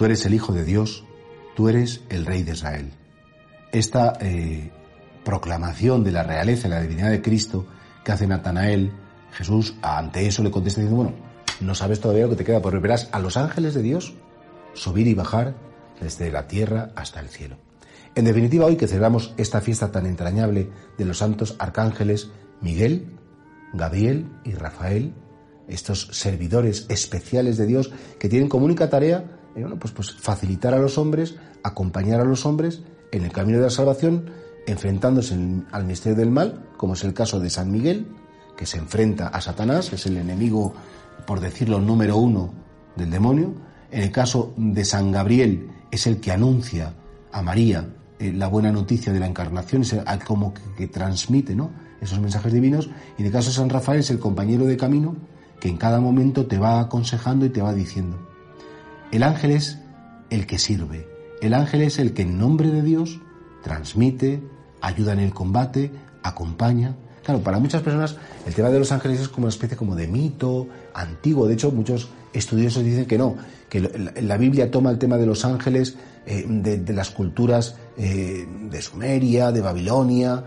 Tú eres el Hijo de Dios, tú eres el Rey de Israel. Esta eh, proclamación de la realeza y la divinidad de Cristo que hace Natanael, Jesús ante eso le contesta diciendo, bueno, no sabes todavía lo que te queda por ver, verás a los ángeles de Dios subir y bajar desde la tierra hasta el cielo. En definitiva, hoy que celebramos esta fiesta tan entrañable de los santos arcángeles Miguel, Gabriel y Rafael, estos servidores especiales de Dios que tienen como única tarea eh, bueno, pues, pues facilitar a los hombres, acompañar a los hombres en el camino de la salvación, enfrentándose al misterio del mal, como es el caso de San Miguel, que se enfrenta a Satanás, que es el enemigo, por decirlo, número uno del demonio. En el caso de San Gabriel, es el que anuncia a María eh, la buena noticia de la encarnación, es como que, transmite ¿no? esos mensajes divinos. Y en el caso de San Rafael, es el compañero de camino que en cada momento te va aconsejando y te va diciendo. El ángel es el que sirve. El ángel es el que en nombre de Dios transmite, ayuda en el combate, acompaña. Claro, para muchas personas el tema de los ángeles es como una especie como de mito antiguo. De hecho, muchos estudiosos dicen que no, que la Biblia toma el tema de los ángeles eh, de, las culturas eh, de Sumeria, de Babilonia.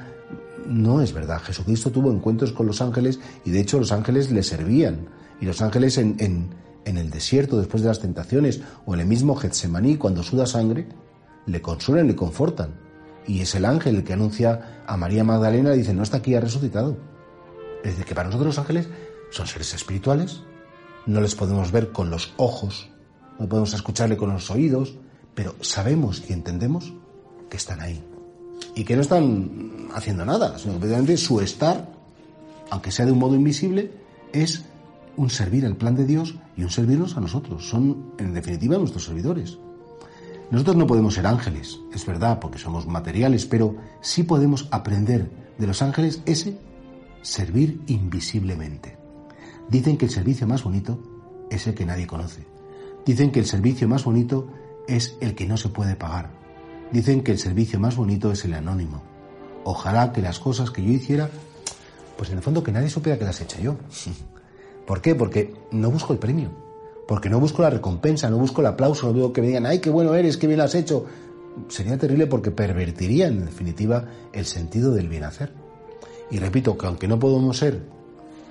No es verdad. Jesucristo tuvo encuentros con los ángeles y de hecho los ángeles le servían. Y los ángeles en, en, en el desierto después de las tentaciones o en el mismo Getsemaní cuando suda sangre, le consuelan, le confortan. Y es el ángel el que anuncia a María Magdalena y dice, no está aquí, ha resucitado. Es decir, que para nosotros los ángeles son seres espirituales, no les podemos ver con los ojos, no podemos escucharle con los oídos, pero sabemos y entendemos que están ahí. Y que no están haciendo nada, sino que su estar, aunque sea de un modo invisible, es un servir al plan de Dios y un servirnos a nosotros. Son, en definitiva, nuestros servidores. Nosotros no podemos ser ángeles, es verdad, porque somos materiales, pero sí podemos aprender de los ángeles ese servir invisiblemente. Dicen que el servicio más bonito es el que nadie conoce. Dicen que el servicio más bonito es el que no se puede pagar. Dicen que el servicio más bonito es el anónimo. Ojalá que las cosas que yo hiciera, pues en el fondo que nadie supiera que las he hecho yo. ¿Por qué? Porque no busco el premio porque no busco la recompensa, no busco el aplauso, no digo que me digan, ay, qué bueno eres, qué bien has hecho. Sería terrible porque pervertiría, en definitiva, el sentido del bien hacer. Y repito que aunque no podemos ser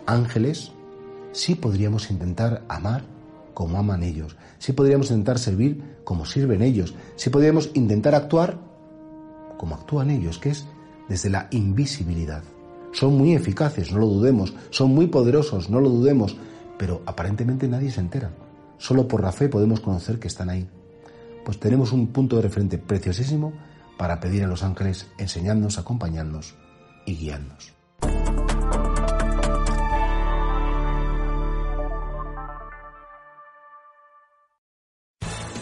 ángeles, sí podríamos intentar amar como aman ellos, sí podríamos intentar servir como sirven ellos, sí podríamos intentar actuar como actúan ellos, que es desde la invisibilidad. Son muy eficaces, no lo dudemos, son muy poderosos, no lo dudemos, pero aparentemente nadie se entera. Solo por la fe podemos conocer que están ahí. Pues tenemos un punto de referente preciosísimo para pedir a los ángeles enseñarnos, acompañarnos y guiarnos.